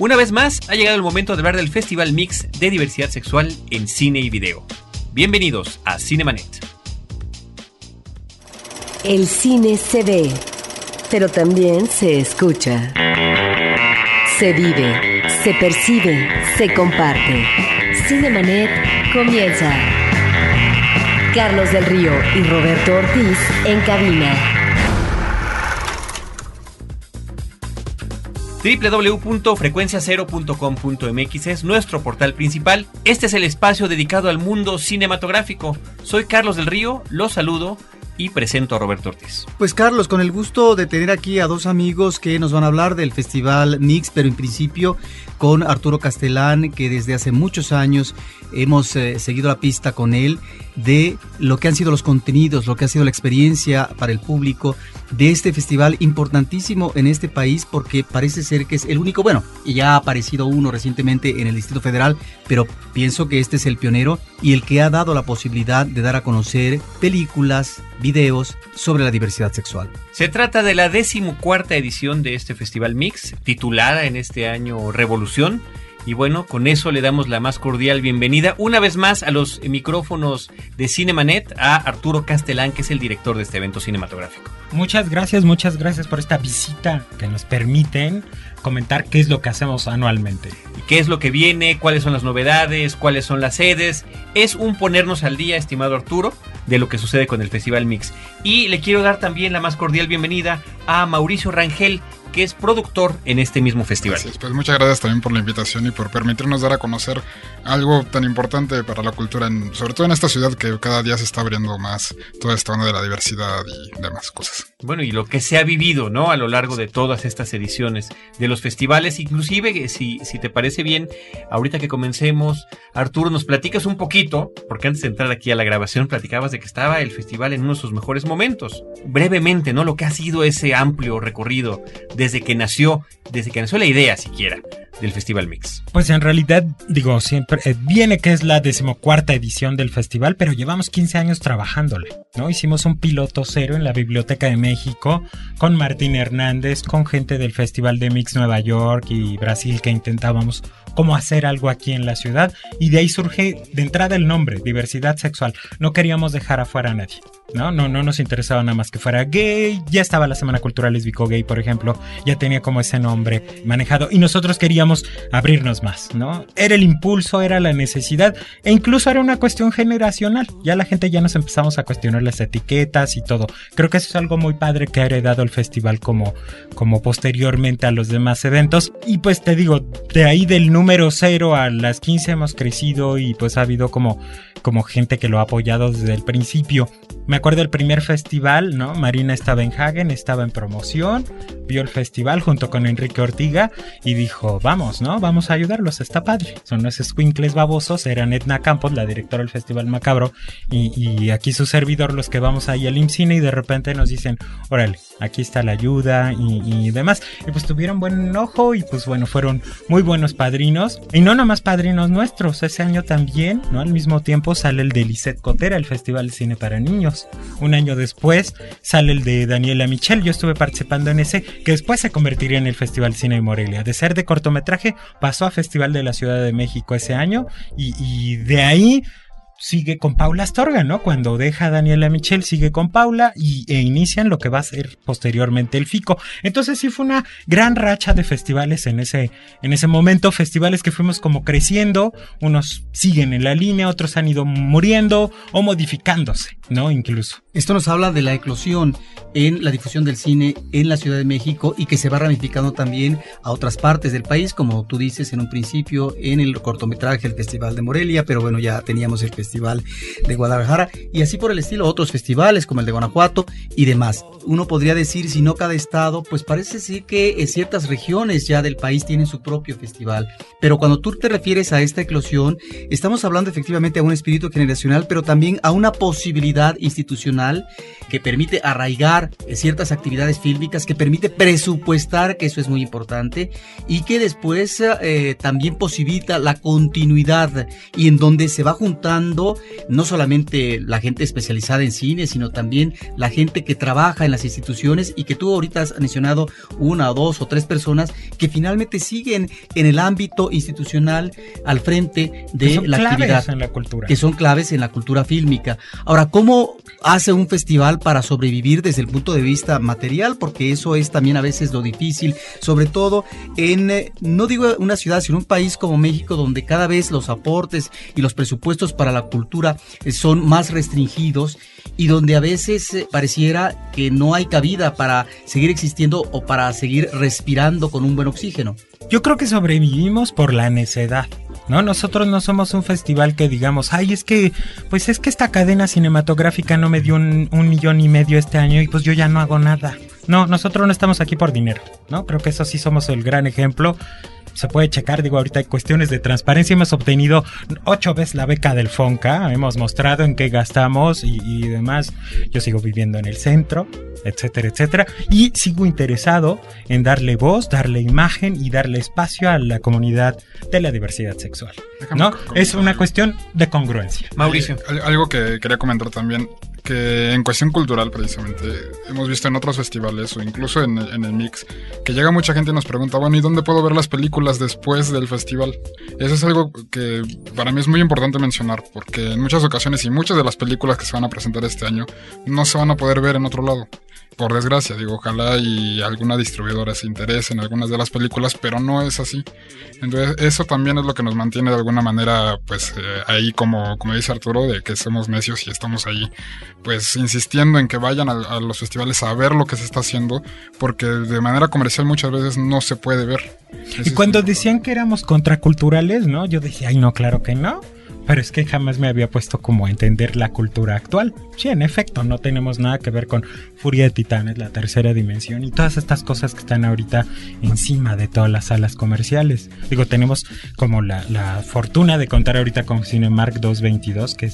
Una vez más, ha llegado el momento de hablar del Festival Mix de Diversidad Sexual en Cine y Video. Bienvenidos a Cinemanet. El cine se ve, pero también se escucha. Se vive, se percibe, se comparte. Cinemanet comienza. Carlos del Río y Roberto Ortiz en cabina. www.frecuenciacero.com.mx es nuestro portal principal. Este es el espacio dedicado al mundo cinematográfico. Soy Carlos del Río, los saludo y presento a Roberto Ortiz. Pues Carlos, con el gusto de tener aquí a dos amigos que nos van a hablar del Festival Mix, pero en principio con Arturo Castelán, que desde hace muchos años hemos eh, seguido la pista con él de lo que han sido los contenidos, lo que ha sido la experiencia para el público de este festival importantísimo en este país porque parece ser que es el único, bueno, ya ha aparecido uno recientemente en el Distrito Federal, pero pienso que este es el pionero y el que ha dado la posibilidad de dar a conocer películas, videos sobre la diversidad sexual. Se trata de la decimocuarta edición de este Festival Mix, titulada en este año Revolución y bueno, con eso le damos la más cordial bienvenida una vez más a los micrófonos de Cinemanet a Arturo Castelán, que es el director de este evento cinematográfico. Muchas gracias, muchas gracias por esta visita que nos permiten comentar qué es lo que hacemos anualmente. ¿Y qué es lo que viene? ¿Cuáles son las novedades? ¿Cuáles son las sedes? Es un ponernos al día, estimado Arturo, de lo que sucede con el Festival Mix. Y le quiero dar también la más cordial bienvenida a Mauricio Rangel, que es productor en este mismo festival. pues muchas gracias también por la invitación y por permitirnos dar a conocer algo tan importante para la cultura, en, sobre todo en esta ciudad que cada día se está abriendo más toda esta onda de la diversidad y demás cosas. Bueno, y lo que se ha vivido, ¿no? A lo largo de todas estas ediciones de los festivales, inclusive, si, si te parece bien, ahorita que comencemos, Arturo, nos platicas un poquito, porque antes de entrar aquí a la grabación platicabas de que estaba el festival en uno de sus mejores momentos. Brevemente, ¿no? Lo que ha sido ese amplio recorrido de desde que nació, desde que nació la idea siquiera del Festival Mix? Pues en realidad, digo, siempre eh, viene que es la decimocuarta edición del festival, pero llevamos 15 años trabajándole, ¿no? Hicimos un piloto cero en la Biblioteca de México con Martín Hernández, con gente del Festival de Mix Nueva York y Brasil que intentábamos cómo hacer algo aquí en la ciudad y de ahí surge de entrada el nombre, diversidad sexual. No queríamos dejar afuera a nadie. ¿No? No, no nos interesaba nada más que fuera gay. Ya estaba la Semana Cultural Lésbico Gay, por ejemplo. Ya tenía como ese nombre manejado. Y nosotros queríamos abrirnos más, ¿no? Era el impulso, era la necesidad. E incluso era una cuestión generacional. Ya la gente ya nos empezamos a cuestionar las etiquetas y todo. Creo que eso es algo muy padre que ha heredado el festival como, como posteriormente a los demás eventos. Y pues te digo, de ahí del número cero a las 15 hemos crecido y pues ha habido como, como gente que lo ha apoyado desde el principio. Me acuerdo del primer festival, ¿no? Marina estaba en Hagen, estaba en promoción, vio el festival junto con Enrique Ortiga y dijo, vamos, ¿no? Vamos a ayudarlos, está padre. Son unos squinkles babosos, eran Edna Campos, la directora del Festival Macabro, y, aquí su servidor, los que vamos ahí al IMCINE y de repente nos dicen, órale, aquí está la ayuda y, demás. Y pues tuvieron buen ojo y pues bueno, fueron muy buenos padrinos. Y no nomás padrinos nuestros, ese año también, ¿no? Al mismo tiempo sale el de Lisette Cotera, el Festival de Cine para Niños un año después sale el de Daniela Michel. Yo estuve participando en ese, que después se convertiría en el Festival Cine de Morelia. De ser de cortometraje, pasó a Festival de la Ciudad de México ese año y, y de ahí sigue con Paula Astorga, ¿no? Cuando deja a Daniela Michel, sigue con Paula y, e inician lo que va a ser posteriormente el FICO. Entonces sí fue una gran racha de festivales en ese, en ese momento, festivales que fuimos como creciendo, unos siguen en la línea, otros han ido muriendo o modificándose, ¿no? Incluso. Esto nos habla de la eclosión en la difusión del cine en la Ciudad de México y que se va ramificando también a otras partes del país, como tú dices en un principio, en el cortometraje, el Festival de Morelia, pero bueno, ya teníamos el Festival de Guadalajara y así por el estilo, otros festivales como el de Guanajuato y demás. Uno podría decir, si no cada estado, pues parece decir que ciertas regiones ya del país tienen su propio festival, pero cuando tú te refieres a esta eclosión, estamos hablando efectivamente a un espíritu generacional, pero también a una posibilidad institucional que permite arraigar ciertas actividades fílmicas, que permite presupuestar, que eso es muy importante, y que después eh, también posibilita la continuidad y en donde se va juntando no solamente la gente especializada en cine, sino también la gente que trabaja en las instituciones y que tú ahorita has mencionado una dos o tres personas que finalmente siguen en el ámbito institucional al frente de la actividad. En la cultura. Que son claves en la cultura fílmica. Ahora, ¿cómo hace un festival para sobrevivir desde el punto de vista material? Porque eso es también a veces lo difícil, sobre todo en, eh, no digo una ciudad, sino un país como México, donde cada vez los aportes y los presupuestos para la cultura eh, son más restringidos y donde a veces eh, pareciera que no hay cabida para seguir existiendo o para seguir respirando con un buen oxígeno. Yo creo que sobrevivimos por la necedad. ¿No? Nosotros no somos un festival que digamos, ay, es que, pues es que esta cadena cinematográfica no me dio un, un, millón y medio este año y pues yo ya no hago nada. No, nosotros no estamos aquí por dinero, ¿no? Creo que eso sí somos el gran ejemplo se puede checar, digo, ahorita hay cuestiones de transparencia, hemos obtenido ocho veces la beca del FONCA, hemos mostrado en qué gastamos y, y demás. Yo sigo viviendo en el centro, etcétera, etcétera, y sigo interesado en darle voz, darle imagen y darle espacio a la comunidad de la diversidad sexual. ¿No? Es una cuestión de congruencia. Mauricio. Algo que quería comentar también que en cuestión cultural precisamente hemos visto en otros festivales o incluso en, en, el mix que llega mucha gente y nos pregunta, bueno, ¿y dónde puedo ver las películas después del festival? Eso es algo que para mí es muy importante mencionar porque en muchas ocasiones y muchas de las películas que se van a presentar este año no se van a poder ver en otro lado. Por desgracia, digo, ojalá y alguna distribuidora se interese en algunas de las películas, pero no es así. Entonces, eso también es lo que nos mantiene de alguna manera, pues, eh, ahí como, como dice Arturo, de que somos necios y estamos ahí pues insistiendo en que vayan a, a, los festivales a ver lo que se está haciendo, porque de manera comercial muchas veces no se puede ver. Y cuando decían que éramos contraculturales, ¿no? Yo decía, ay, no, claro que no. Pero es que jamás me había puesto como a entender la cultura actual. Sí, en efecto, no tenemos nada que ver con Furia de Titanes, la tercera dimensión y todas estas cosas que están ahorita encima de todas las salas comerciales. Digo, tenemos como la, la fortuna de contar ahorita con Cinemark 222, que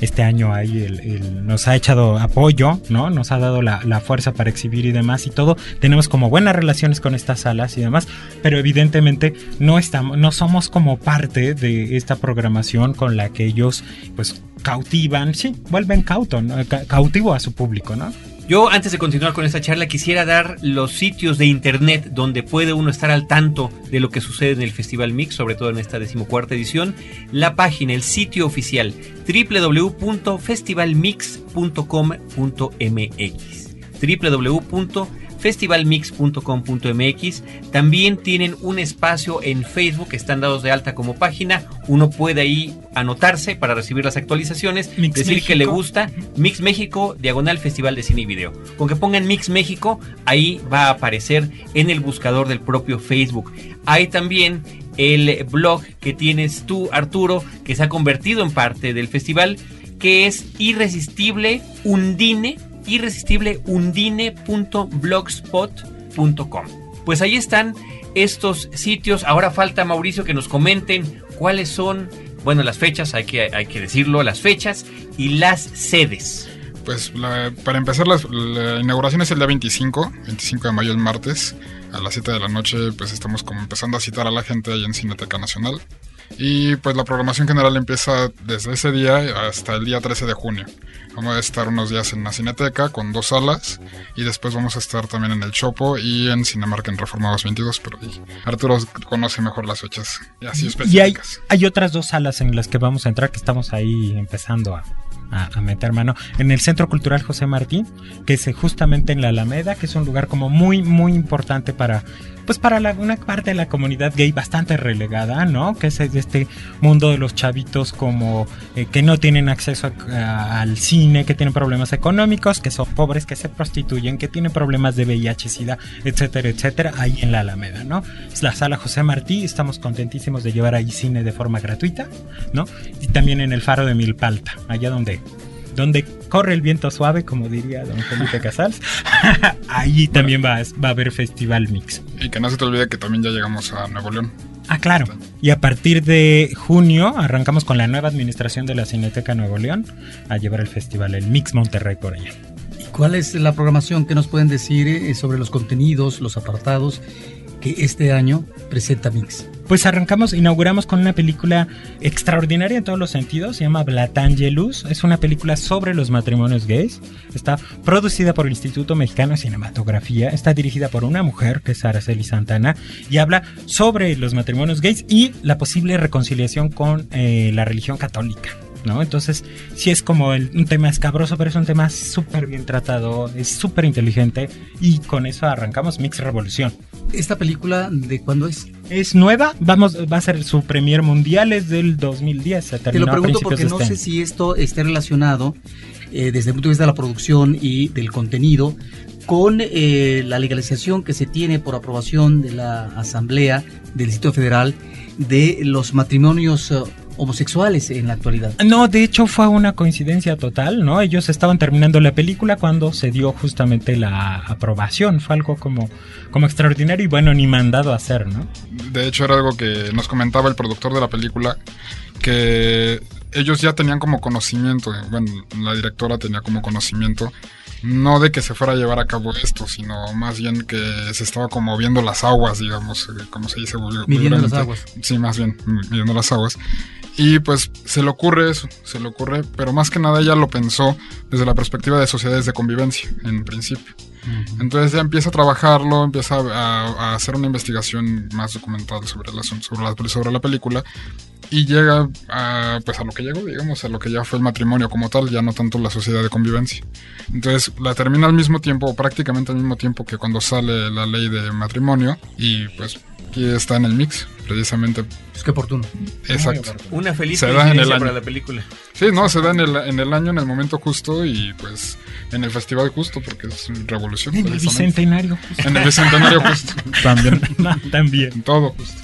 este año ahí el, nos ha echado apoyo, ¿no? Nos ha dado la, la fuerza para exhibir y demás y todo. Tenemos como buenas relaciones con estas salas y demás, pero evidentemente no, estamos, no somos como parte de esta programación con la que ellos pues cautivan, sí, vuelven cautivo a su público, ¿no? Yo antes de continuar con esta charla quisiera dar los sitios de internet donde puede uno estar al tanto de lo que sucede en el Festival Mix, sobre todo en esta decimocuarta edición. La página, el sitio oficial www.festivalmix.com.mx www festivalmix.com.mx. También tienen un espacio en Facebook, están dados de alta como página. Uno puede ahí anotarse para recibir las actualizaciones, Mix decir México. que le gusta Mix México, diagonal Festival de Cine y Video. Con que pongan Mix México, ahí va a aparecer en el buscador del propio Facebook. Hay también el blog que tienes tú, Arturo, que se ha convertido en parte del festival, que es Irresistible Undine irresistibleundine.blogspot.com. Pues ahí están estos sitios. Ahora falta, Mauricio, que nos comenten cuáles son, bueno, las fechas, hay que, hay que decirlo, las fechas y las sedes. Pues para empezar, la, la, inauguración es el día 25, 25 de mayo, el martes, a las 7 de la noche, pues estamos como empezando a citar a la gente ahí en Cineteca Nacional. Y pues la programación general empieza desde ese día hasta el día 13 de junio. Vamos a estar unos días en la Cineteca con dos salas y después vamos a estar también en el Chopo y en Cinemark en Reforma 222, pero Arturo conoce mejor las fechas y así específicas. Y hay, hay otras dos salas en las que vamos a entrar que estamos ahí empezando a, a, a, meter mano en el Centro Cultural José Martín, que es justamente en la Alameda, que es un lugar como muy, muy importante para, pues para la, una parte de la comunidad gay bastante relegada, ¿no? Que es este mundo de los chavitos como eh, que no tienen acceso a, a, al cine, que tienen problemas económicos, que son pobres, que se prostituyen, que tienen problemas de VIH, SIDA, etcétera, etcétera, ahí en la Alameda, ¿no? Es la sala José Martí, estamos contentísimos de llevar ahí cine de forma gratuita, ¿no? Y también en el Faro de Milpalta, allá donde donde corre el viento suave, como diría don Felipe Casals, ahí también va, va, a haber Festival Mix. Y que no se te olvide que también ya llegamos a Nuevo León. Ah, claro. Y a partir de junio arrancamos con la nueva administración de la Cineteca Nuevo León a llevar el festival, el Mix Monterrey por allá. ¿Y cuál es la programación que nos pueden decir sobre los contenidos, los apartados que este año presenta Mix? pues arrancamos, inauguramos con una película extraordinaria en todos los sentidos, se llama Blatangelus, es una película sobre los matrimonios gays, está producida por el Instituto Mexicano de Cinematografía, está dirigida por una mujer que es Araceli Santana y habla sobre los matrimonios gays y la posible reconciliación con eh, la religión católica. ¿No? Entonces, sí es como el- un tema escabroso, pero es un tema súper bien tratado, es súper inteligente y con eso arrancamos Mix Revolución. ¿Esta película de cuándo es? Es nueva, vamos, va a ser su premier mundial, es del 2010, se Te lo pregunto porque no este sé si esto esté relacionado eh, desde el punto de vista de la producción y del contenido con eh, la legalización que se tiene por aprobación de la Asamblea del Distrito Federal de los matrimonios eh, homosexuales en la actualidad. No, de hecho fue una coincidencia total, ¿no? Ellos estaban terminando la película cuando se dio justamente la aprobación, fue algo como, como extraordinario y bueno, ni mandado a hacer, ¿no? De hecho, era algo que nos comentaba el productor de la película, que ellos ya tenían como conocimiento, bueno, la directora tenía como conocimiento, no de que se fuera a llevar a cabo esto, sino más bien que se estaba como viendo las aguas, digamos, eh, como se dice Midiendo las aguas. Sí, más bien, mm, midiendo las aguas. Y pues se le ocurre eso, se le ocurre, pero más que nada ella lo pensó desde la perspectiva de sociedades de convivencia, en principio. Entonces ya empieza a trabajarlo, empieza a, hacer una investigación más documental sobre asunto, sobre la, sobre la película y llega a, pues a lo que llegó, digamos, a lo que ya fue el matrimonio como tal, ya no tanto la sociedad de convivencia. Entonces la termina al mismo tiempo, prácticamente al mismo tiempo que cuando sale la ley de matrimonio y pues aquí está en el mix, precisamente. Pues qué oportuno. Exacto. Una feliz Se da en el año. para la película. Sí, no, se da en el, en el año, en el momento justo y pues en el festival justo porque es revolución. En el bicentenario. justo. En el bicentenario justo. También. También. En todo justo.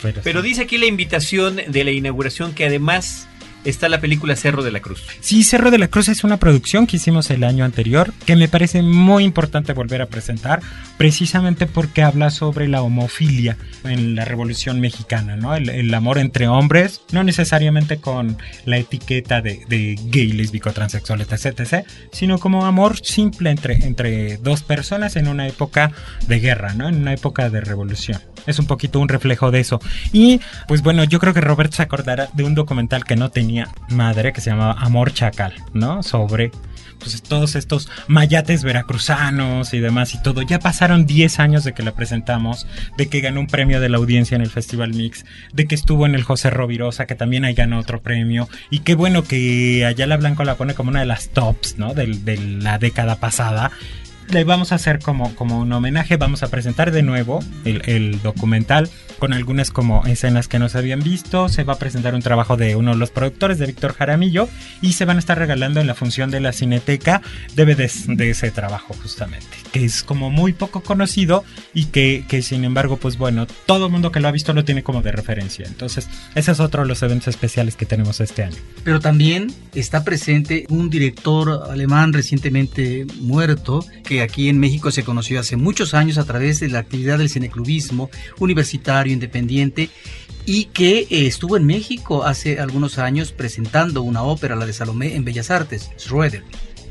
Pero, Pero sí. dice aquí la invitación de la inauguración que además está la película Cerro de la Cruz. Sí, Cerro de la Cruz es una producción que hicimos el año anterior que me parece muy importante volver a presentar precisamente porque habla sobre la homofilia en la Revolución Mexicana, ¿no? El, el amor entre hombres, no necesariamente con la etiqueta de, de gay, lésbico, transexual, etc, etc, sino como amor simple entre, entre dos personas en una época de guerra, ¿no? En una época de revolución. Es un poquito un reflejo de eso. Y pues bueno, yo creo que Robert se acordará de un documental que no tenía madre, que se llamaba Amor Chacal, ¿no? Sobre pues todos estos mayates veracruzanos y demás y todo. Ya pasaron 10 años de que la presentamos, de que ganó un premio de la audiencia en el Festival Mix, de que estuvo en el José Rovirosa, que también ahí ganó otro premio. Y qué bueno que Ayala Blanco la pone como una de las tops, ¿no? De, de la década pasada le vamos a hacer como, como un homenaje, vamos a presentar de nuevo el, documental con algunas como escenas que no se habían visto, se va a presentar un trabajo de uno de los productores, de Víctor Jaramillo, y se van a estar regalando en la función de la Cineteca DVDs de ese trabajo justamente, que es como muy poco conocido y que, que sin embargo, pues bueno, todo el mundo que lo ha visto lo tiene como de referencia. Entonces, ese es otro de los eventos especiales que tenemos este año. Pero también está presente un director alemán recientemente muerto, que aquí en México se conoció hace muchos años a través de la actividad del cineclubismo universitario independiente y que eh, estuvo en México hace algunos años presentando una ópera, la de Salomé, en Bellas Artes, Schroeder.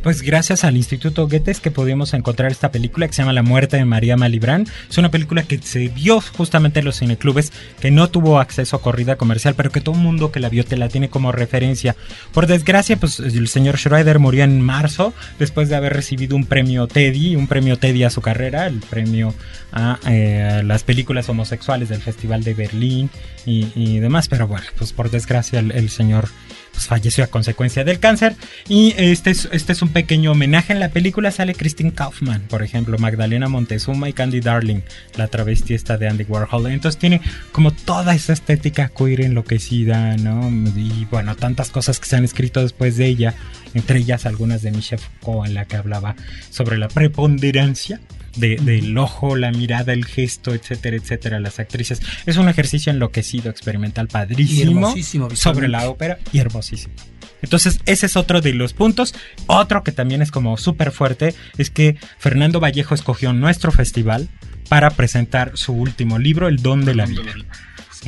Pues gracias al Instituto Goethe que pudimos encontrar esta película que se llama La muerte de María Malibran. Es una película que se vio justamente en los cineclubes, que no tuvo acceso a corrida comercial, pero que todo el mundo que la vio te la tiene como referencia. Por desgracia, pues el señor Schroeder murió en marzo después de haber recibido un premio Teddy, un premio Teddy a su carrera, el premio a eh, las películas homosexuales del Festival de Berlín y, y demás. Pero bueno, pues por desgracia el, el señor pues falleció a consecuencia del cáncer. Y este es, este es un pequeño homenaje. En la película sale Christine Kaufman, por ejemplo, Magdalena Montezuma y Candy Darling, la travesti esta de Andy Warhol. Entonces tiene como toda esa estética queer enloquecida, ¿no? Y bueno, tantas cosas que se han escrito después de ella, entre ellas algunas de Michel Foucault, en la que hablaba sobre la preponderancia de, del ojo, la mirada, el gesto, etcétera, etcétera, las actrices. Es un ejercicio enloquecido, experimental, padrísimo sobre la ópera y hermosísimo. Entonces, ese es otro de los puntos. Otro que también es como súper fuerte es que Fernando Vallejo escogió nuestro festival para presentar su último libro, El Don de la Vida.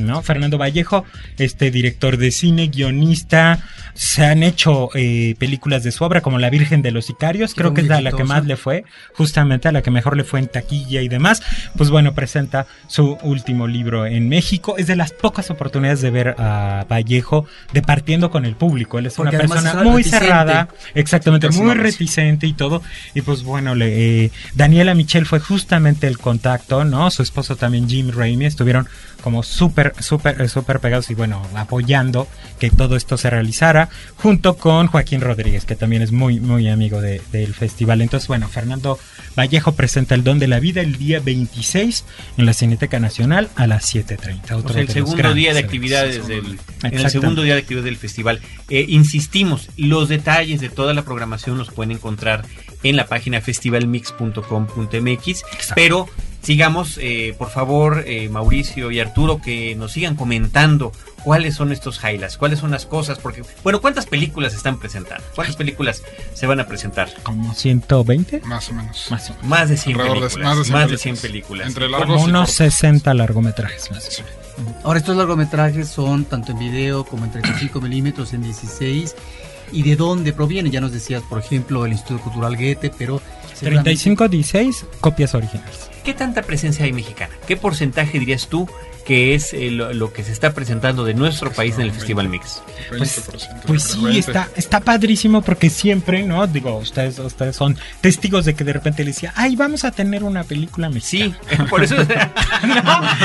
¿No? Fernando Vallejo, este director de cine, guionista, se han hecho eh, películas de su obra como La Virgen de los Sicarios, creo que es a la que más le fue, justamente a la que mejor le fue en taquilla y demás. Pues bueno, presenta su último libro en México. Es de las pocas oportunidades de ver a Vallejo departiendo con el público. Él es Porque una persona es muy reticente. cerrada, exactamente, muy reticente y todo. Y pues bueno, le, eh, Daniela Michel fue justamente el contacto, ¿no? Su esposo también, Jim Raimi, estuvieron como súper, súper, eh, súper pegados y bueno, apoyando que todo esto se realizara, junto con Joaquín Rodríguez, que también es muy, muy amigo de- del festival. Entonces, bueno, Fernando Vallejo presenta El Don de la Vida el día 26 en la Cineteca Nacional a las 7.30. O otro sea, el segundo día de actividades del, en el segundo día de actividades del festival. Eh, insistimos, los detalles de toda la programación los pueden encontrar en la página festivalmix.com.mx, pero sigamos, eh, por favor, eh, Mauricio y Arturo, que nos sigan comentando cuáles son estos highlights, cuáles son las cosas, porque, bueno, ¿cuántas películas están presentando? ¿Cuántas películas se van a presentar? Como 120. Más o menos. Más o menos. Más de 100 Alrededor de- películas. más de 100 más de películas. 100 películas. Entre largos Como unos cortos. 60 largometrajes más. Sí. Ahora, estos largometrajes son tanto en video como en 35 milímetros, en 16. ¿Y de dónde provienen? Ya nos decías, por ejemplo, el Instituto Cultural Goethe, pero... seguramente- 35, 16 copias originales. ¿Qué tanta presencia hay mexicana? ¿Qué porcentaje dirías tú que es eh, lo, lo que se está presentando de nuestro país en el Festival Mix? 20%. Pues yo sí, creo, 20. está, está padrísimo porque siempre, ¿no? Digo, ustedes, ustedes son testigos de que de repente le decía, ay, vamos a tener una película Sí, mexicana. por eso ¿no?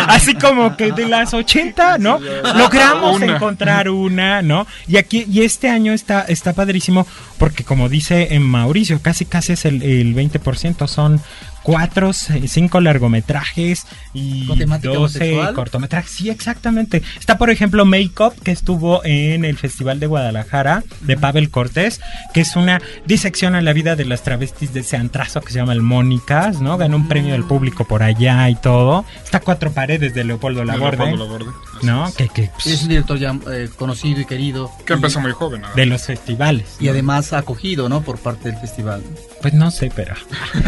Así como que de las 80, ¿no? Logramos Una. encontrar una, ¿no? Y aquí, y este año está, está padrísimo porque como dice en Mauricio, casi casi es el, el 20%, son cuatro, cinco largometrajes y ¿Con temática 12 homosexual? Cortometrajes. Sí, exactamente. Está, por ejemplo, Make Up, que estuvo en el Festival de Guadalajara de Pavel Cortés, que es una disección a la vida de las travestis de ese antrazo que se llama el Mónicas, ¿no? Ganó un premio del público por allá y todo. Está Cuatro Paredes de Leopoldo de Laborde, Leopoldo Laborde, ¿no? es. Que, que, pues, Es un director ya eh, conocido y querido. Que y- empezó muy joven. ¿no? de los festivales. Y además acogido, ¿no? Por parte del festival. Pues no sé, pero.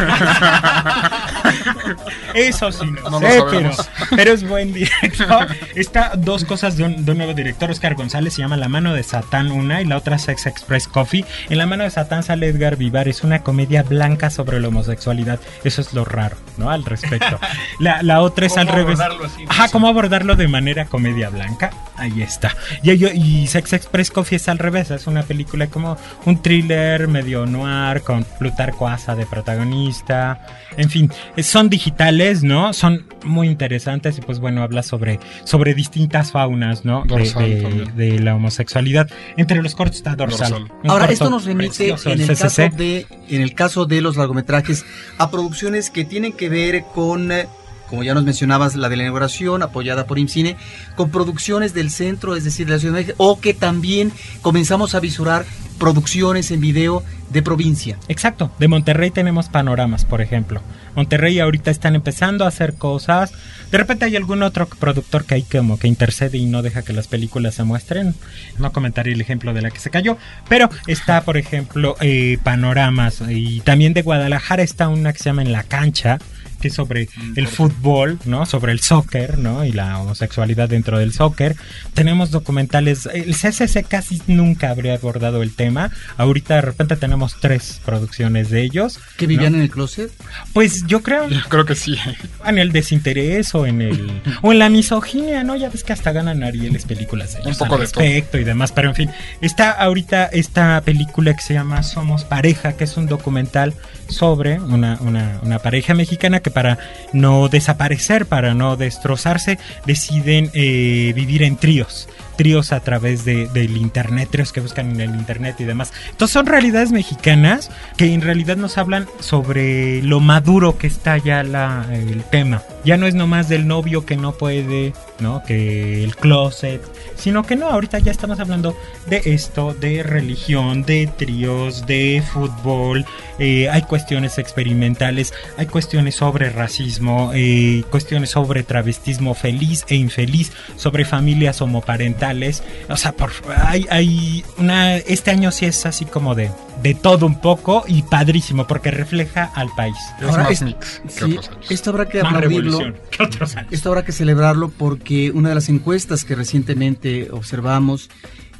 Eso sí, no, No lo sé, pero, sabemos. pero es buen director. Está dos cosas de un, de un nuevo director, Oscar González, se llama La mano de Satán una y la otra Sex Express Coffee. En La mano de Satán sale Edgar Vivar, es una comedia blanca sobre la homosexualidad. Eso es lo raro, ¿no? Al respecto. La, la otra es ¿Cómo al revés. abordarlo así? Ajá, ¿cómo abordarlo de manera comedia blanca? Ahí está. Y, y, y Sex Express Coffee es al revés, es una película como un thriller medio noir con Plutarco Asa de protagonista. En fin, son digitales, ¿no? Son muy interesantes y pues bueno, habla sobre, sobre distintas faunas, ¿no? De, Dorsal de- también. de la homosexualidad. Entre los cortos está Dorsal. Dorsal. Ahora, corto esto nos remite en el, caso de, en el caso de los largometrajes a producciones que tienen que ver con, eh, como ya nos mencionabas, la de la inauguración apoyada por IMCINE, con producciones del centro, es decir, de la Ciudad de México, o que también comenzamos a visurar producciones en video de provincia. Exacto, de Monterrey tenemos panoramas, por ejemplo. Monterrey ahorita están empezando a hacer cosas. De repente hay algún otro productor que hay como que intercede y no deja que las películas se muestren. No comentaré el ejemplo de la que se cayó, pero está, por ejemplo, eh, panoramas. Y también de Guadalajara está una que se llama En la cancha, que es sobre el fútbol, ¿no? Sobre el soccer, ¿no? Y la homosexualidad dentro del soccer. Tenemos documentales. El CCC casi nunca habría abordado el tema. Ahorita de repente tenemos tres producciones de ellos. ¿Que vivían en el closet? Pues yo creo Yo creo que sí. en el desinterés o en el o en la misoginia, ¿no? Ya ves que hasta ganan Arieles películas de Un ellos poco al de respecto y demás, pero en fin, está ahorita esta película que se llama Somos Pareja, que es un documental sobre una, una, una pareja mexicana que para no desaparecer, para no destrozarse, deciden eh, vivir en tríos tríos a través de, del internet, tríos que buscan en el internet y demás. Entonces son realidades mexicanas que en realidad nos hablan sobre lo maduro que está ya el tema. Ya no es nomás del novio que no puede, ¿no? Que el closet, sino que no, ahorita ya estamos hablando de esto, de religión, de tríos, de fútbol, eh, hay cuestiones experimentales, hay cuestiones sobre racismo, eh, cuestiones sobre travestismo feliz e infeliz, sobre familias homoparentales. O sea, por, hay, hay una. Este año sí es así como de, de todo un poco y padrísimo, porque refleja al país. Ahora, más es- mix que Sí, otros años. esto habrá que aplaudirlo. revolución que otros años. Esto habrá que celebrarlo porque una de las encuestas que recientemente observamos,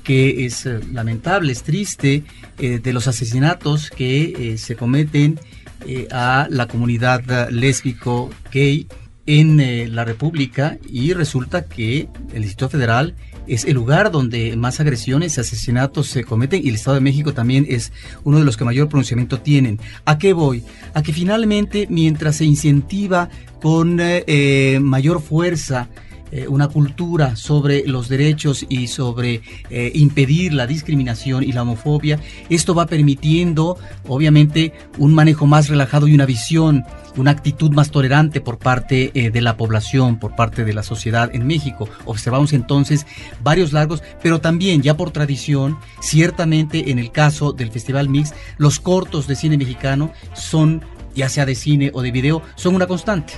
que es eh, lamentable, es triste, eh, de los asesinatos que eh, se cometen eh, a la comunidad lésbico gay en eh, la República y resulta que el Distrito Federal es el lugar donde más agresiones y asesinatos se cometen y el Estado de México también es uno de los que mayor pronunciamiento tienen. ¿A qué voy? A que finalmente mientras se incentiva con eh, eh, mayor fuerza eh, una cultura sobre los derechos y sobre eh, impedir la discriminación y la homofobia, esto va permitiendo obviamente un manejo más relajado y una visión, una actitud más tolerante por parte eh, de la población, por parte de la sociedad en México. Observamos entonces varios largos, pero también ya por tradición, ciertamente en el caso del Festival Mix, los cortos de cine mexicano son, ya sea de cine o de video, son una constante.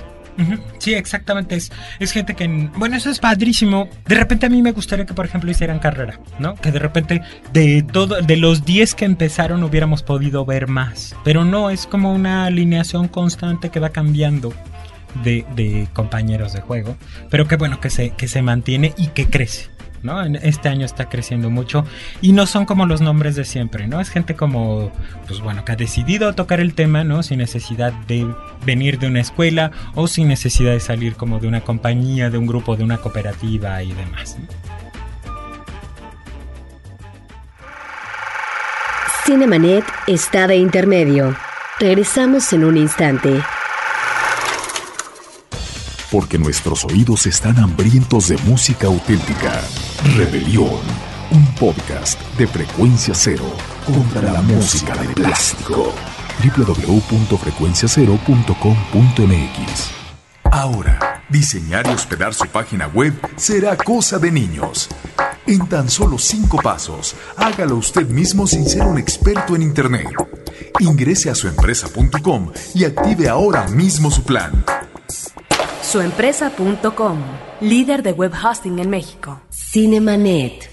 Sí, exactamente. Es, es gente que. Bueno, eso es padrísimo. De repente a mí me gustaría que, por ejemplo, hicieran carrera, ¿no? Que de repente de todo, de los 10 que empezaron hubiéramos podido ver más. Pero no, es como una alineación constante que va cambiando de, de compañeros de juego. Pero que bueno, que se, que se mantiene y que crece. ¿No? Este año está creciendo mucho y no son como los nombres de siempre, ¿no? Es gente como, pues bueno, que ha decidido tocar el tema, ¿no? Sin necesidad de venir de una escuela o sin necesidad de salir como de una compañía, de un grupo, de una cooperativa y demás. ¿no? Cinemanet está de intermedio. Regresamos en un instante. porque nuestros oídos están hambrientos de música auténtica. Rebelión, un podcast de frecuencia cero contra la música de plástico. www.frecuenciacero.com.mx Ahora, diseñar y hospedar su página web será cosa de niños. En tan solo cinco pasos, hágalo usted mismo sin ser un experto en Internet. Ingrese a suempresa.com y active ahora mismo su plan. Suempresa.com, líder de web hosting en México. Cinemanet.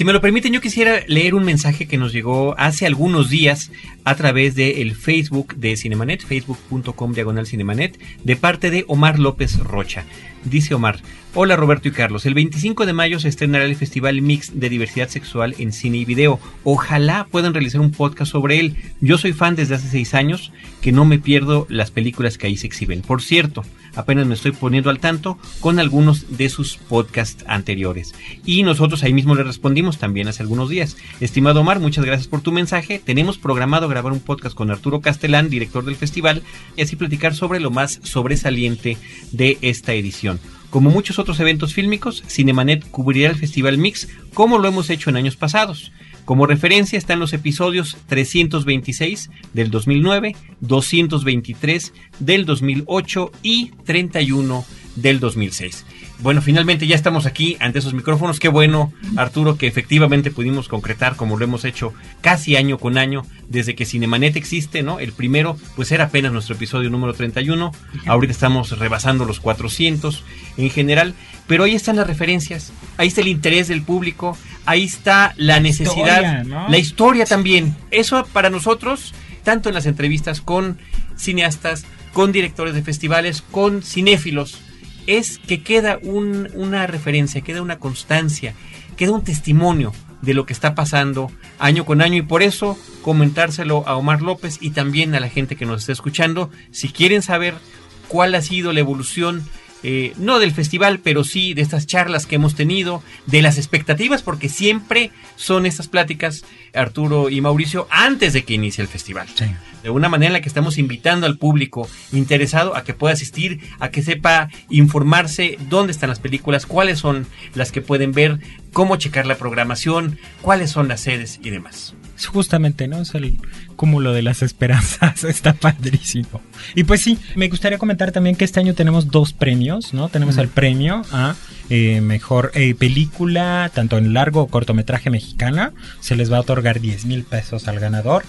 Si me lo permiten, yo quisiera leer un mensaje que nos llegó hace algunos días a través del Facebook de Cinemanet, facebook.com diagonal Cinemanet, de parte de Omar López Rocha. Dice Omar, hola Roberto y Carlos, el 25 de mayo se estrenará el Festival Mix de Diversidad Sexual en Cine y Video. Ojalá puedan realizar un podcast sobre él. Yo soy fan desde hace seis años, que no me pierdo las películas que ahí se exhiben. Por cierto, apenas me estoy poniendo al tanto con algunos de sus podcasts anteriores. Y nosotros ahí mismo le respondimos también hace algunos días. Estimado Omar, muchas gracias por tu mensaje. Tenemos programado grabar un podcast con Arturo Castelán, director del festival, y así platicar sobre lo más sobresaliente de esta edición. Como muchos otros eventos fílmicos, Cinemanet cubrirá el Festival Mix como lo hemos hecho en años pasados. Como referencia están los episodios 326 del 2009, 223 del 2008 y 31 del 2006. Bueno, finalmente ya estamos aquí ante esos micrófonos. Qué bueno, Arturo, que efectivamente pudimos concretar como lo hemos hecho casi año con año desde que Cinemanet existe, ¿no? El primero, pues era apenas nuestro episodio número 31. Ahorita estamos rebasando los 400 en general. Pero ahí están las referencias, ahí está el interés del público, ahí está la, necesidad, historia, ¿no? la historia también. Eso para nosotros, tanto en las entrevistas con cineastas, con directores de festivales, con cinéfilos, es que queda un- una referencia, queda una constancia, queda un testimonio de lo que está pasando año con año. Y por eso comentárselo a Omar López y también a la gente que nos está escuchando, si quieren saber cuál ha sido la evolución eh, no del festival, pero sí de estas charlas que hemos tenido, de las expectativas, porque siempre son estas pláticas, Arturo y Mauricio, antes de que inicie el festival. De una manera en la que estamos invitando al público interesado a que pueda asistir, a que sepa informarse dónde están las películas, cuáles son las que pueden ver, cómo checar la programación, cuáles son las sedes y demás. Justamente, ¿no? Es el cúmulo de las esperanzas. Está padrísimo. Y pues sí, me gustaría comentar también que este año tenemos dos premios, ¿no? Tenemos el premio a eh, mejor eh, película, tanto en largo o cortometraje mexicana. Se les va a otorgar 10 mil pesos al ganador.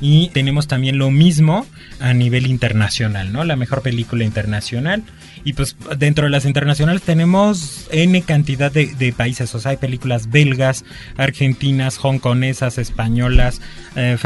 y tenemos también lo mismo a nivel internacional, ¿no? La mejor película internacional. Y pues dentro de las internacionales tenemos N cantidad de, de países, o sea, hay películas belgas, argentinas, hongkonesas, españolas, eh,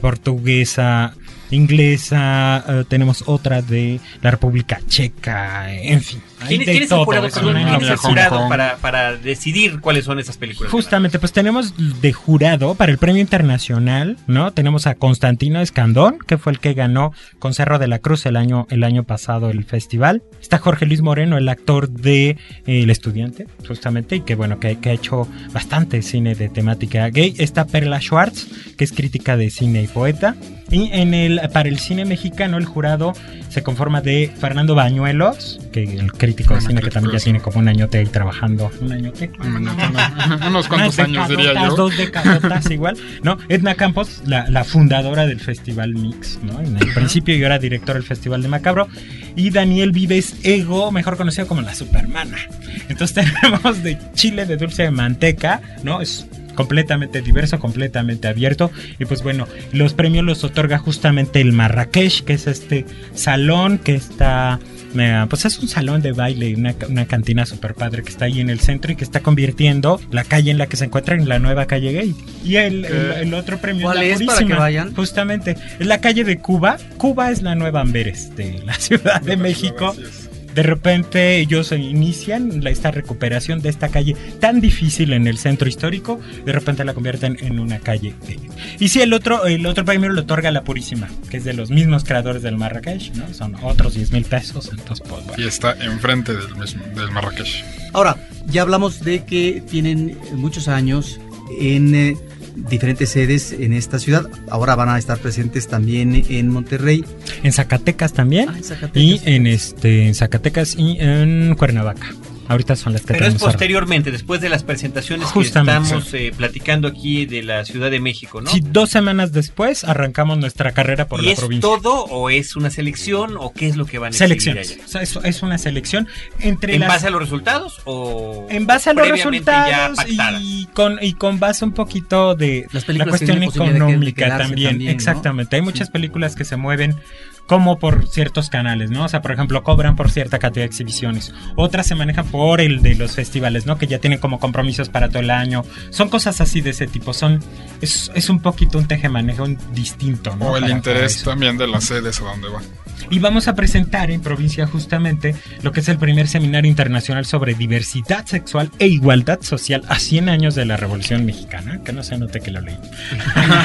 portuguesa, inglesa, eh, tenemos otra de la República Checa, en fin. ¿Quién, quién es el jurado, perdón, quién es el jurado para, para decidir cuáles son esas películas? Justamente, pues tenemos de jurado para el premio internacional, ¿no? Tenemos a Constantino Escandón, que fue el que ganó con Cerro de la Cruz el año, el año pasado el festival. Está Jorge Luis Moreno, el actor de eh, El Estudiante, justamente, y que bueno, que, que ha hecho bastante cine de temática gay. Está Perla Schwartz, que es crítica de cine y poeta. Y en el, para el cine mexicano, el jurado se conforma de Fernando Bañuelos, que el crítico de Bueno, cine que también ya tiene como un añote ahí trabajando. ¿Un añote? Unos cuantos años, diría yo. Dos igual. ¿no? Edna Campos, la, la fundadora del Festival Mix, ¿no? En el principio yo era director del Festival de Macabro. Y Daniel Vives Ego, mejor conocido como la Supermana. Entonces tenemos de chile de dulce de manteca, ¿no? Es completamente diverso, completamente abierto. Y pues bueno, los premios los otorga justamente el Marrakech, que es este salón que está... Pues es un salón de baile, una, una cantina super padre que está ahí en el centro y que está convirtiendo la calle en la que se encuentra en la nueva calle gay. Y el, el- el otro premio ¿Cuál la es para que vayan? Justamente, es la calle de Cuba. Cuba es la nueva Amberes de la Ciudad de México. De repente ellos inician la- esta recuperación de esta calle tan difícil en el centro histórico, de repente la convierten en una calle. Y si el otro, el otro premio lo otorga la Purísima, que es de los mismos creadores del Marrakech, ¿no? Son otros 10 mil pesos, entonces pues bueno. Y está enfrente del, mismo, del Marrakech. Ahora, ya hablamos de que tienen muchos años en eh, diferentes sedes en esta ciudad. Ahora van a estar presentes también en Monterrey. En Zacatecas también. Ah, en Zacatecas. Y en este en Zacatecas y en Cuernavaca. Ahorita son las que Pero es posteriormente, después de las presentaciones Justamente. que estamos eh, platicando aquí de la Ciudad de México, ¿no? Sí, dos semanas después arrancamos nuestra carrera por ¿Y la es provincia. todo o es una selección o qué es lo que van a Selección. exhibir allá? O sea, es, es una selección entre ¿En las- base a los resultados o en base a los resultados y con y con base un poquito de Las la cuestión de que- de económica quedarse también. también, ¿no? Exactamente. Hay Sí. muchas películas que se mueven como por ciertos canales, ¿no? O sea, por ejemplo, cobran por cierta cantidad de exhibiciones. Otras se manejan por el de los festivales, ¿no? Que ya tienen como compromisos para todo el año. Son cosas así de ese tipo. Son es, es un poquito un tejemanejo distinto, ¿no? O el Para- interés también de las sedes a donde va. Y vamos a presentar en provincia justamente lo que es el primer seminario internacional sobre diversidad sexual e igualdad social a 100 años de la Revolución Mexicana, que no se note que lo leí.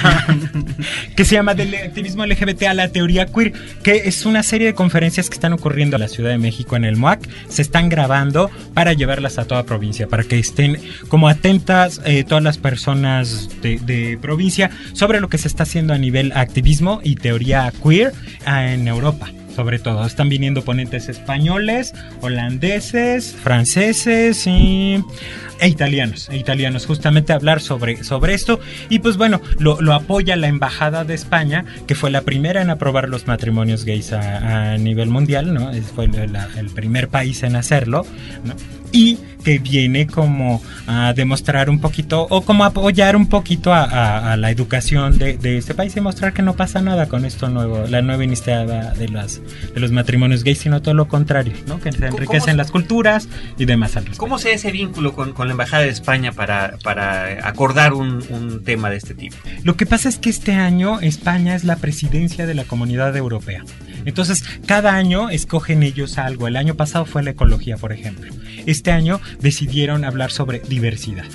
que se llama Del activismo LGBT a la teoría queer, que es una serie de conferencias que están ocurriendo en la Ciudad de México en el MOAC, se están grabando para llevarlas a toda provincia, para que estén como atentas eh, todas las personas de, de provincia sobre lo que se está haciendo a nivel activismo y teoría queer ah, en Europa. Sobre todo, están viniendo ponentes españoles, holandeses, franceses e italianos, e italianos, justamente a hablar sobre, sobre esto. Y pues bueno, lo, apoya la Embajada de España, que fue la primera en aprobar los matrimonios gays a, nivel mundial, ¿no? Fue el primer país en hacerlo, ¿no? Y que viene como a demostrar un poquito, o como apoyar un poquito a, a- a la educación de, de este país y mostrar que no pasa nada con esto nuevo, la nueva iniciativa de, las, de los matrimonios gays, sino todo lo contrario, ¿no? Que se ¿Cómo- enriquecen las culturas y demás al. ¿Cómo se ese vínculo con, con la Embajada de España para, para acordar un, un tema de este tipo? Lo que pasa es que este año España es la presidencia de la Comunidad Europea. Entonces, cada año escogen ellos algo. El año pasado fue la ecología, por ejemplo. Este año decidieron hablar sobre diversidad.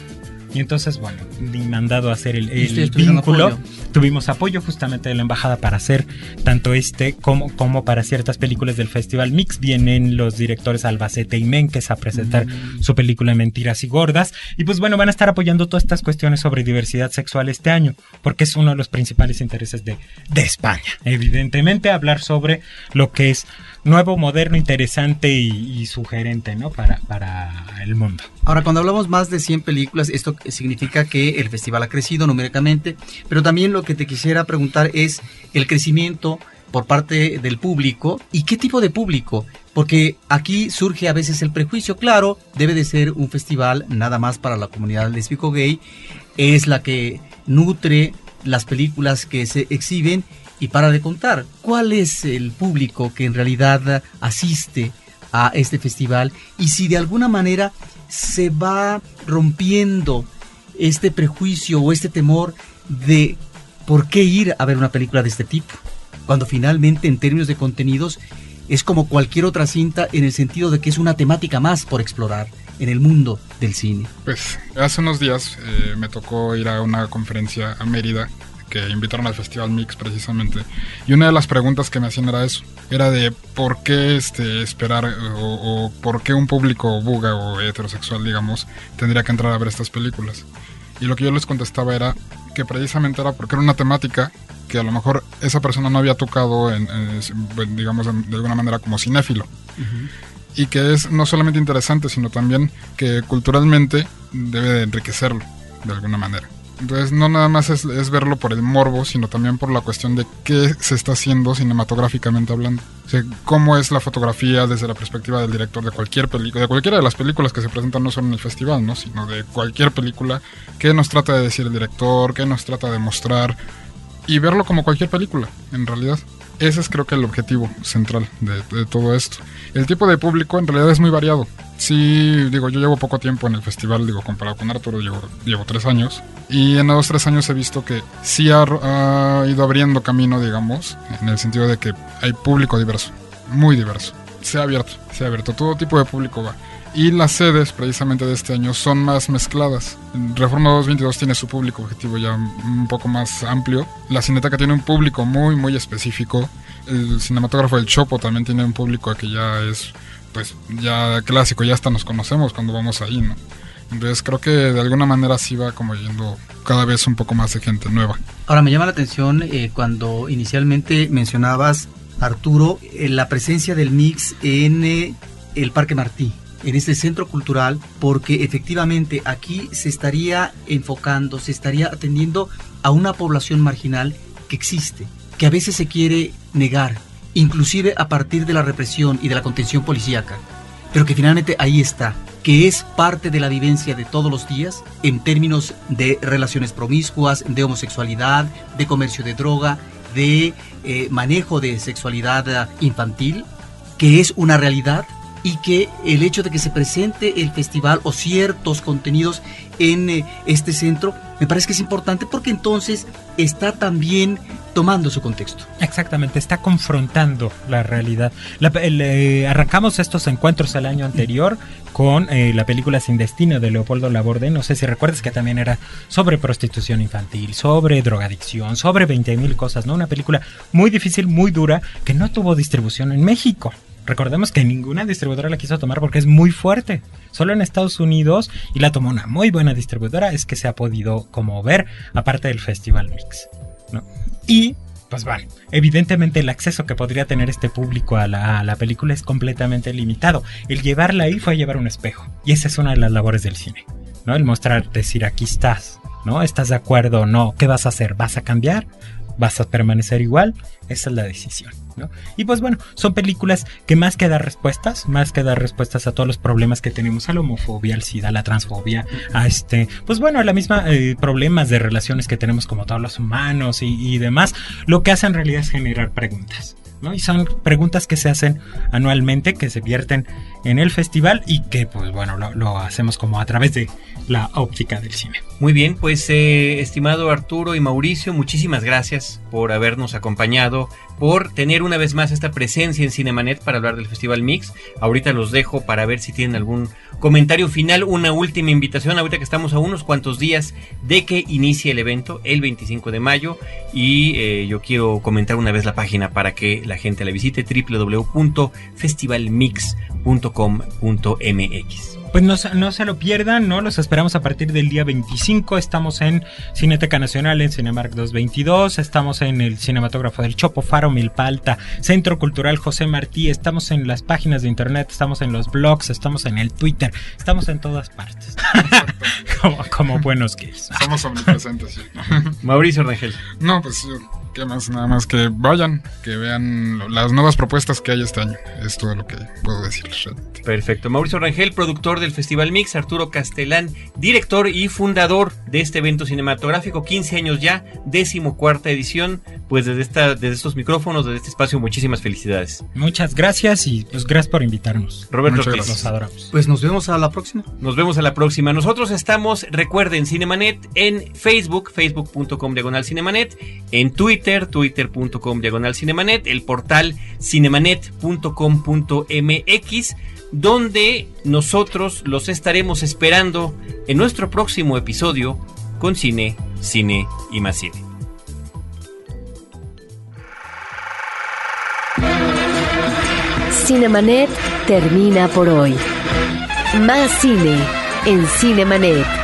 Y entonces, bueno, ni mandado a hacer el, vínculo. apoyo. Tuvimos apoyo justamente de la embajada para hacer tanto este como, como para ciertas películas del Festival Mix. Vienen los directores Albacete y Menques a presentar su película Mentiras y Gordas. Y pues bueno, van a estar apoyando todas estas cuestiones sobre diversidad sexual este año, porque es uno de los principales intereses de, de España. Evidentemente, hablar sobre lo que es nuevo, moderno, interesante y, y sugerente, ¿no? Para, para el mundo. Ahora, cuando hablamos más de 100 películas, esto significa que el festival ha crecido numéricamente, pero también lo que te quisiera preguntar es el crecimiento por parte del público y qué tipo de público, porque aquí surge a veces el prejuicio, claro, debe de ser un festival nada más para la comunidad lésbico gay, es la que nutre las películas que se exhiben y para de contar, ¿cuál es el público que en realidad asiste a este festival y si de alguna manera se va rompiendo este prejuicio o este temor de por qué ir a ver una película de este tipo? Cuando finalmente en términos de contenidos es como cualquier otra cinta en el sentido de que es una temática más por explorar en el mundo del cine. Pues hace unos días eh, me tocó ir a una conferencia a Mérida que invitaron al Festival Mix precisamente. Y una de las preguntas que me hacían era eso. Era de por qué este, esperar o, o por qué un público buga o heterosexual, digamos, tendría que entrar a ver estas películas. Y lo que yo les contestaba era que precisamente era porque era una temática que a lo mejor esa persona no había tocado, en, en, digamos, de alguna manera como cinéfilo. Y que es no solamente interesante, sino también que culturalmente debe de enriquecerlo de alguna manera. Entonces no nada más es, es, verlo por el morbo, sino también por la cuestión de qué se está haciendo cinematográficamente hablando. O sea, cómo es la fotografía desde la perspectiva del director de cualquier película, de cualquiera de las películas que se presentan no solo en el festival, ¿no? sino de cualquier película, qué nos trata de decir el director, qué nos trata de mostrar, y verlo como cualquier película, en realidad. Ese es creo que el objetivo central de, todo esto. El tipo de público en realidad es muy variado. Sí, digo, yo llevo poco tiempo en el festival, digo, comparado con Arturo, llevo, tres años. Y en los tres años he visto que sí ha ido abriendo camino, digamos, en el sentido de que hay público diverso, muy diverso. Se ha abierto, se ha abierto, todo tipo de público va y las sedes precisamente de este año son más mezcladas. Reforma 222 tiene su público objetivo ya un poco más amplio. La Cineteca tiene un público muy muy específico. El cinematógrafo del Chopo también tiene un público que ya es pues ya clásico, ya hasta nos conocemos cuando vamos ahí, ¿no? Entonces creo que de alguna manera sí va como yendo cada vez un poco más de gente nueva. Ahora me llama la atención eh, cuando inicialmente mencionabas, Arturo, eh, la presencia del mix en eh, el Parque Martí en este centro cultural porque efectivamente aquí se estaría enfocando, se estaría atendiendo a una población marginal que existe, que a veces se quiere negar, inclusive a partir de la represión y de la contención policíaca, pero que finalmente ahí está, que es parte de la vivencia de todos los días en términos de relaciones promiscuas, de homosexualidad, de comercio de droga, de eh, manejo de sexualidad infantil, que es una realidad y que el hecho de que se presente el festival o ciertos contenidos en eh, este centro me parece que es importante porque entonces está también tomando su contexto. Exactamente, está confrontando la realidad. La, el, eh, arrancamos estos encuentros el año anterior con eh, la película Sin Destino de Leopoldo Laborde. No sé si recuerdas que también era sobre prostitución infantil, sobre drogadicción, sobre 20 mil cosas, ¿no? Una película muy difícil, muy dura, que no tuvo distribución en México. Recordemos que ninguna distribuidora la quiso tomar porque es muy fuerte. Solo en Estados Unidos, y la tomó una muy buena distribuidora, es que se ha podido como ver, aparte del Festival Mix. Y, pues bueno, evidentemente el acceso que podría tener este público a la, a la, película es completamente limitado. El llevarla ahí fue llevar un espejo. Y esa es una de las labores del cine. ¿no? El mostrar, decir, aquí estás. ¿No? ¿Estás de acuerdo o no? ¿Qué vas a hacer? ¿Vas a cambiar? ¿Vas a permanecer igual? Esa es la decisión. ¿No? Y pues bueno, son películas que más que dar respuestas, más que dar respuestas a todos los problemas que tenemos, a la homofobia, al SIDA, a la transfobia, a este, pues bueno, a la misma eh, problemas de relaciones que tenemos como todos los humanos y, demás, lo que hace en realidad es generar preguntas. ¿no? Y son preguntas que se hacen anualmente, que se vierten en el festival y que, pues bueno, lo, lo hacemos como a través de la óptica del cine. Muy bien, pues eh, estimado Arturo y Mauricio, muchísimas gracias por habernos acompañado, por tener una vez más esta presencia en Cinemanet para hablar del Festival Mix. Ahorita los dejo para ver si tienen algún comentario final, una última invitación, ahorita que estamos a unos cuantos días de que inicie el evento, el 25 de mayo, y eh, yo quiero comentar una vez la página para que la gente la visite, www.festivalmix.com.mx. Pues no, no, se lo pierdan, ¿no? Los esperamos a partir del día 25. Estamos en Cineteca Nacional, en Cinemark 222. Estamos en el Cinematógrafo del Chopo, Faro, Milpalta, Centro Cultural José Martí. Estamos en las páginas de internet, estamos en los blogs, estamos en el Twitter, estamos en todas partes. como, como, buenos gays. Somos omnipresentes, sí. Mauricio Rangel. No, pues ¿Qué más? Nada más que vayan, que vean lo- las nuevas propuestas que hay este año. Es todo lo que puedo decirles. realmente. Perfecto. Mauricio Rangel, productor del Festival Mix, Arturo Castelán, director y fundador de este evento cinematográfico, 15 años ya, décimo cuarta edición. Pues desde, esta, desde estos micrófonos, desde este espacio, muchísimas felicidades. Muchas gracias y pues gracias por invitarnos. Roberto Muchas Ortiz. Los adoramos. Pues nos vemos a la próxima. Nos vemos a la próxima. Nosotros estamos, recuerden, Cinemanet en Facebook, facebook.com diagonal Cinemanet, en Twitter, twitter.com diagonal Cinemanet, el portal cinemanet.com.mx, donde nosotros los estaremos esperando en nuestro próximo episodio con cine, cine y más cine. Cinemanet termina por hoy. Más cine en Cinemanet.